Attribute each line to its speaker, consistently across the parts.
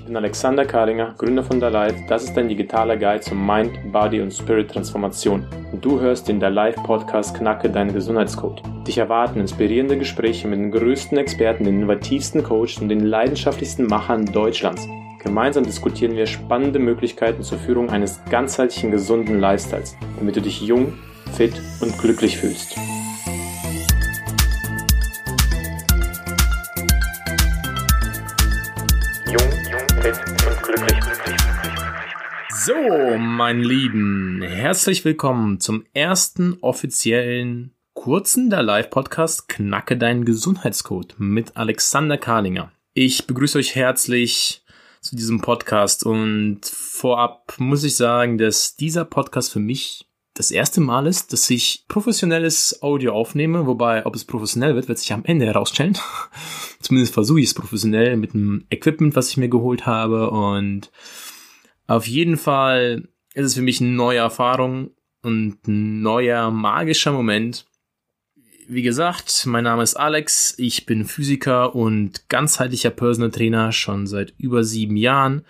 Speaker 1: Ich bin Alexander Kalinger, Gründer von The Life. Das ist dein digitaler Guide zur Mind, Body und Spirit Transformation. Und du hörst den The Life Podcast Knacke deinen Gesundheitscode. Dich erwarten inspirierende Gespräche mit den größten Experten, den innovativsten Coaches und den leidenschaftlichsten Machern Deutschlands. Gemeinsam diskutieren wir spannende Möglichkeiten zur Führung eines ganzheitlichen gesunden Lifestyles, damit du dich jung, fit und glücklich fühlst. So, mein Lieben, herzlich willkommen zum ersten offiziellen kurzen der Live-Podcast Knacke deinen Gesundheitscode mit Alexander Karlinger. Ich begrüße euch herzlich zu diesem Podcast und vorab muss ich sagen, dass dieser Podcast für mich das erste Mal ist, dass ich professionelles Audio aufnehme, wobei, ob es professionell wird, wird sich am Ende herausstellen. Zumindest versuche ich es professionell mit dem Equipment, was ich mir geholt habe und auf jeden Fall ist es für mich eine neue Erfahrung und ein neuer magischer Moment. Wie gesagt, mein Name ist Alex, ich bin Physiker und ganzheitlicher Personal Trainer schon seit über sieben Jahren.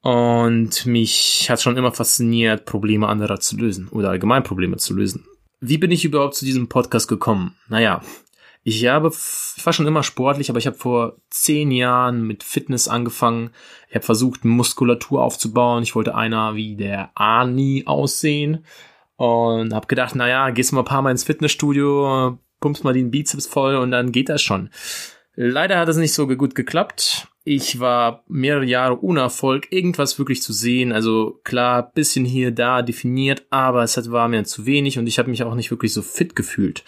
Speaker 1: Und mich hat schon immer fasziniert, Probleme anderer zu lösen oder allgemein Probleme zu lösen. Wie bin ich überhaupt zu diesem Podcast gekommen? Naja, ich habe, ich war schon immer sportlich, aber ich habe vor zehn Jahren mit Fitness angefangen. Ich habe versucht, Muskulatur aufzubauen. Ich wollte einer wie der Ani aussehen und habe gedacht, naja, gehst mal ein paar Mal ins Fitnessstudio, pumpst mal den Bizeps voll und dann geht das schon. Leider hat es nicht so gut geklappt. Ich war mehrere Jahre ohne Erfolg, irgendwas wirklich zu sehen. Also klar, bisschen hier, da definiert, aber es war mir zu wenig und ich habe mich auch nicht wirklich so fit gefühlt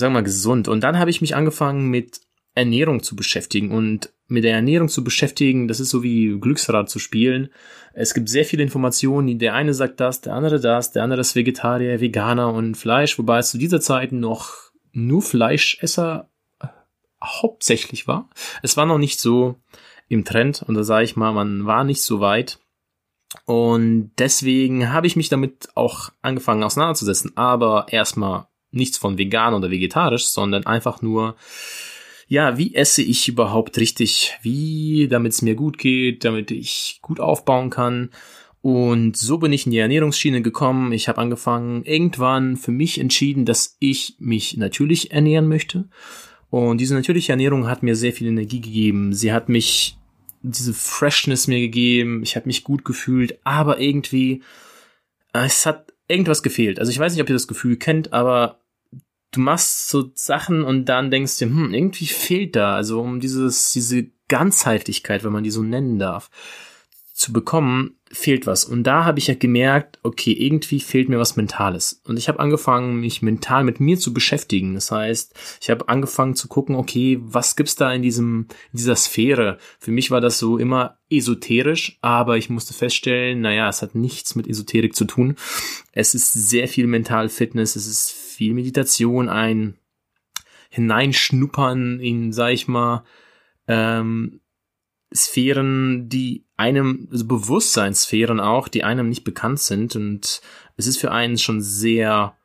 Speaker 1: sagen wir mal, gesund. Und dann habe ich mich angefangen mit Ernährung zu beschäftigen und mit der Ernährung zu beschäftigen, das ist so wie Glücksrad zu spielen. Es gibt sehr viele Informationen, der eine sagt das, der andere das, der andere ist Vegetarier, Veganer und Fleisch, wobei es zu dieser Zeit noch nur Fleischesser äh, hauptsächlich war. Es war noch nicht so im Trend und da sage ich mal, man war nicht so weit. Und deswegen habe ich mich damit auch angefangen auseinanderzusetzen. Aber erstmal nichts von vegan oder vegetarisch, sondern einfach nur, ja, wie esse ich überhaupt richtig? Wie, damit es mir gut geht, damit ich gut aufbauen kann. Und so bin ich in die Ernährungsschiene gekommen. Ich habe angefangen, irgendwann für mich entschieden, dass ich mich natürlich ernähren möchte. Und diese natürliche Ernährung hat mir sehr viel Energie gegeben. Sie hat mich diese Freshness mir gegeben. Ich habe mich gut gefühlt, aber irgendwie es hat irgendwas gefehlt. Also ich weiß nicht, ob ihr das Gefühl kennt, aber du machst so Sachen und dann denkst du, hm, irgendwie fehlt da, also um dieses, diese Ganzheitlichkeit, wenn man die so nennen darf, zu bekommen, fehlt was. Und da habe ich ja gemerkt, okay, irgendwie fehlt mir was Mentales. Und ich habe angefangen, mich mental mit mir zu beschäftigen. Das heißt, ich habe angefangen zu gucken, okay, was gibt's da in diesem, in dieser Sphäre? Für mich war das so immer esoterisch, aber ich musste feststellen, naja, es hat nichts mit Esoterik zu tun. Es ist sehr viel Mental Fitness, es ist viel Meditation, ein Hineinschnuppern in, sag ich mal, ähm, Sphären, die einem, also Bewusstseinssphären auch, die einem nicht bekannt sind. Und es ist für einen schon sehr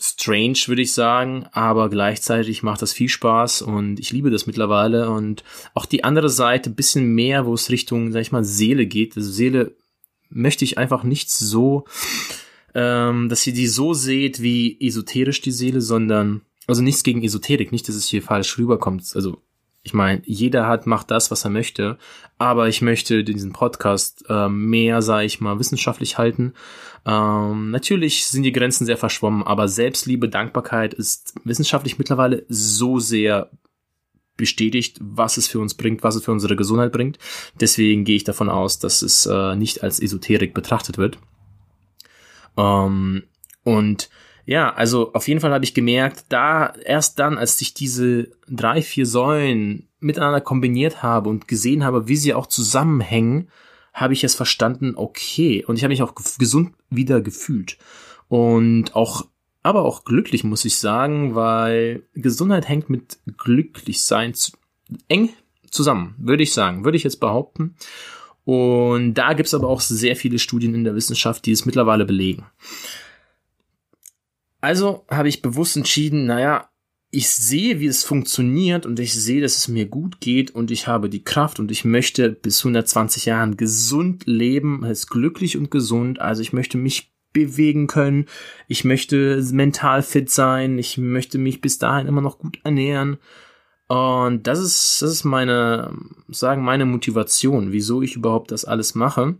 Speaker 1: strange, würde ich sagen, aber gleichzeitig macht das viel Spaß und ich liebe das mittlerweile. Und auch die andere Seite, bisschen mehr, wo es Richtung, sag ich mal, Seele geht. Also Seele möchte ich einfach nicht so ähm, dass ihr die so seht wie esoterisch die Seele, sondern, also nichts gegen Esoterik, nicht, dass es hier falsch rüberkommt. Also ich meine, jeder hat, macht das, was er möchte, aber ich möchte diesen Podcast äh, mehr, sage ich mal, wissenschaftlich halten. Ähm, natürlich sind die Grenzen sehr verschwommen, aber Selbstliebe, Dankbarkeit ist wissenschaftlich mittlerweile so sehr bestätigt, was es für uns bringt, was es für unsere Gesundheit bringt. Deswegen gehe ich davon aus, dass es äh, nicht als Esoterik betrachtet wird. Ähm, und ja, also auf jeden Fall habe ich gemerkt, da erst dann, als ich diese drei, vier Säulen miteinander kombiniert habe und gesehen habe, wie sie auch zusammenhängen, habe ich es verstanden, okay. Und ich habe mich auch gesund wieder gefühlt. Und auch, aber auch glücklich, muss ich sagen, weil Gesundheit hängt mit Glücklichsein zu, eng zusammen, würde ich sagen, würde ich jetzt behaupten. Und da gibt's aber auch sehr viele Studien in der Wissenschaft, die es mittlerweile belegen. Also habe ich bewusst entschieden, naja, ich sehe, wie es funktioniert und ich sehe, dass es mir gut geht und ich habe die Kraft und ich möchte bis 120 Jahren gesund leben, ist glücklich und gesund. Also ich möchte mich bewegen können. Ich möchte mental fit sein. Ich möchte mich bis dahin immer noch gut ernähren. Und das ist, das ist meine, sagen, meine Motivation, wieso ich überhaupt das alles mache.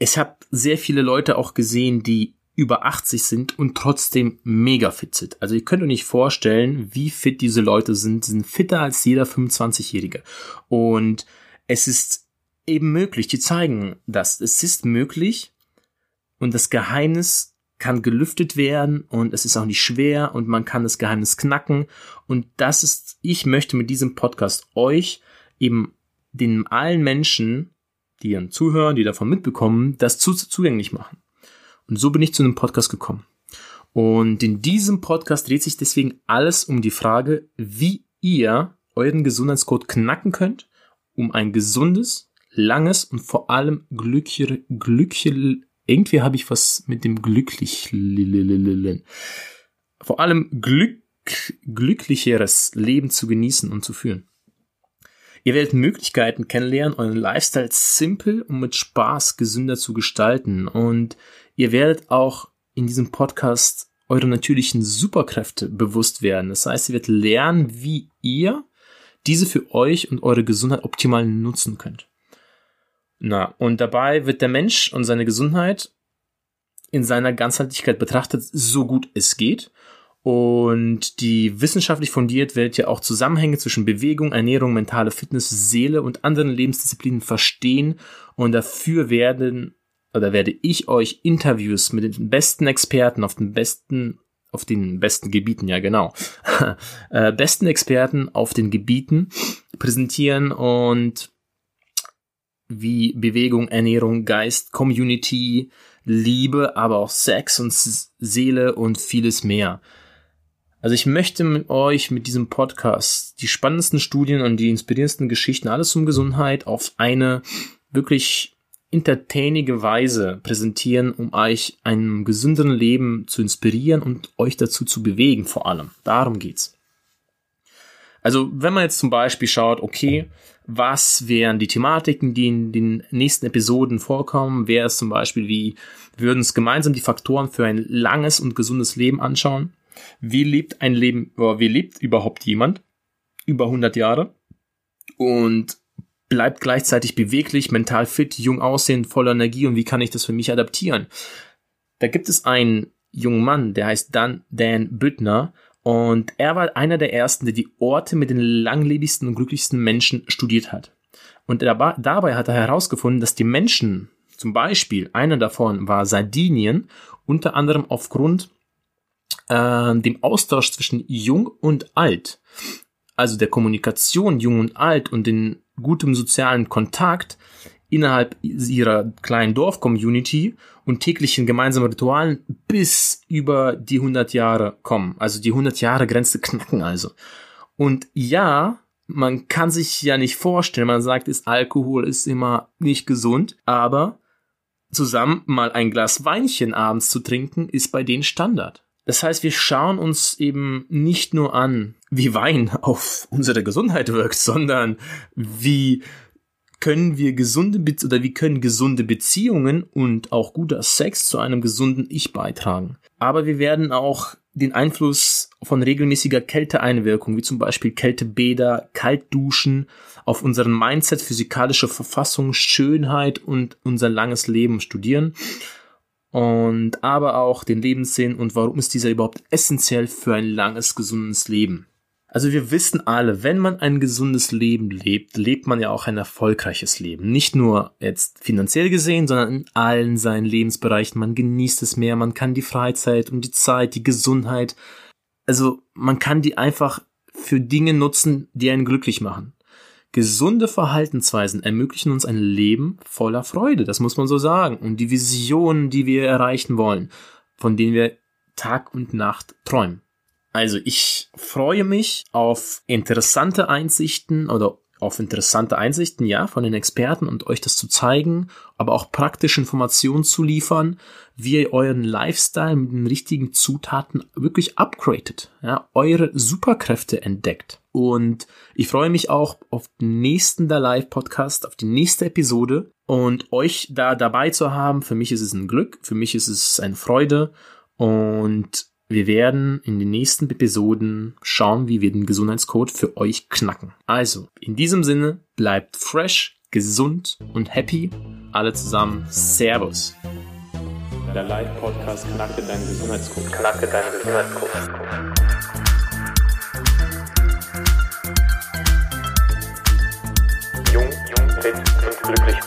Speaker 1: Ich habe sehr viele Leute auch gesehen, die über 80 sind und trotzdem mega fit sind. Also ihr könnt euch nicht vorstellen, wie fit diese Leute sind. Sie sind fitter als jeder 25-Jährige. Und es ist eben möglich, die zeigen das. Es ist möglich und das Geheimnis kann gelüftet werden und es ist auch nicht schwer und man kann das Geheimnis knacken. Und das ist, ich möchte mit diesem Podcast euch eben den allen Menschen, die dann zuhören, die davon mitbekommen, das zugänglich machen. Und so bin ich zu einem Podcast gekommen. Und in diesem Podcast dreht sich deswegen alles um die Frage, wie ihr euren Gesundheitscode knacken könnt, um ein gesundes, langes und vor allem glücklichere, glückliche, irgendwie habe ich was mit dem glücklich, vor allem Glück, glücklicheres Leben zu genießen und zu führen. Ihr werdet Möglichkeiten kennenlernen, euren Lifestyle simpel und mit Spaß gesünder zu gestalten. Und ihr werdet auch in diesem Podcast eure natürlichen Superkräfte bewusst werden. Das heißt, ihr werdet lernen, wie ihr diese für euch und eure Gesundheit optimal nutzen könnt. Na, und dabei wird der Mensch und seine Gesundheit in seiner Ganzheitlichkeit betrachtet, so gut es geht. Und die wissenschaftlich fundiert wird ja auch Zusammenhänge zwischen Bewegung, Ernährung, mentale Fitness, Seele und anderen Lebensdisziplinen verstehen. Und dafür werden, oder werde ich euch Interviews mit den besten Experten auf den besten, auf den besten Gebieten, ja genau, äh, besten Experten auf den Gebieten präsentieren und wie Bewegung, Ernährung, Geist, Community, Liebe, aber auch Sex und Seele und vieles mehr. Also ich möchte mit euch mit diesem Podcast die spannendsten Studien und die inspirierendsten Geschichten, alles um Gesundheit, auf eine wirklich entertainige Weise präsentieren, um euch einem gesünderen Leben zu inspirieren und euch dazu zu bewegen, vor allem. Darum geht's. Also, wenn man jetzt zum Beispiel schaut, okay, was wären die Thematiken, die in den nächsten Episoden vorkommen, wäre es zum Beispiel wie, würden uns gemeinsam die Faktoren für ein langes und gesundes Leben anschauen. Wie lebt ein Leben, wie lebt überhaupt jemand über 100 Jahre und bleibt gleichzeitig beweglich, mental fit, jung aussehend, voller Energie und wie kann ich das für mich adaptieren? Da gibt es einen jungen Mann, der heißt Dan, Dan Büttner und er war einer der ersten, der die Orte mit den langlebigsten und glücklichsten Menschen studiert hat. Und dabei hat er herausgefunden, dass die Menschen, zum Beispiel einer davon war Sardinien, unter anderem aufgrund äh, dem Austausch zwischen Jung und Alt, also der Kommunikation Jung und Alt und den gutem sozialen Kontakt innerhalb ihrer kleinen Dorf-Community und täglichen gemeinsamen Ritualen bis über die 100 Jahre kommen. Also die 100 Jahre Grenze knacken also. Und ja, man kann sich ja nicht vorstellen, man sagt, ist Alkohol ist immer nicht gesund, aber zusammen mal ein Glas Weinchen abends zu trinken, ist bei denen Standard. Das heißt, wir schauen uns eben nicht nur an, wie Wein auf unsere Gesundheit wirkt, sondern wie können wir gesunde Be oder wie können gesunde Beziehungen und auch guter Sex zu einem gesunden Ich beitragen. Aber wir werden auch den Einfluss von regelmäßiger Kälteeinwirkung, wie zum Beispiel Kältebäder, Kaltduschen, auf unseren Mindset, physikalische Verfassung, Schönheit und unser langes Leben studieren und aber auch den Lebenssinn und warum ist dieser überhaupt essentiell für ein langes, gesundes Leben. Also wir wissen alle, wenn man ein gesundes Leben lebt, lebt man ja auch ein erfolgreiches Leben. Nicht nur jetzt finanziell gesehen, sondern in allen seinen Lebensbereichen. Man genießt es mehr, man kann die Freizeit und die Zeit, die Gesundheit, also man kann die einfach für Dinge nutzen, die einen glücklich machen. Gesunde Verhaltensweisen ermöglichen uns ein Leben voller Freude, das muss man so sagen. Und die Visionen, die wir erreichen wollen, von denen wir Tag und Nacht träumen. Also ich freue mich auf interessante Einsichten oder auf interessante Einsichten, ja, von den Experten und euch das zu zeigen, aber auch praktische Informationen zu liefern, wie ihr euren Lifestyle mit den richtigen Zutaten wirklich upgradet, ja, eure Superkräfte entdeckt. Und ich freue mich auch auf den nächsten der Live-Podcast, auf die nächste Episode und euch da dabei zu haben. Für mich ist es ein Glück, für mich ist es eine Freude und wir werden in den nächsten Episoden schauen, wie wir den Gesundheitscode für euch knacken. Also, in diesem Sinne, bleibt fresh, gesund und happy. Alle zusammen, Servus.
Speaker 2: Der Live-Podcast knackte deinen Gesundheitscode. Knackte deinen Gesundheitscode. jung, jung, fit und glücklich.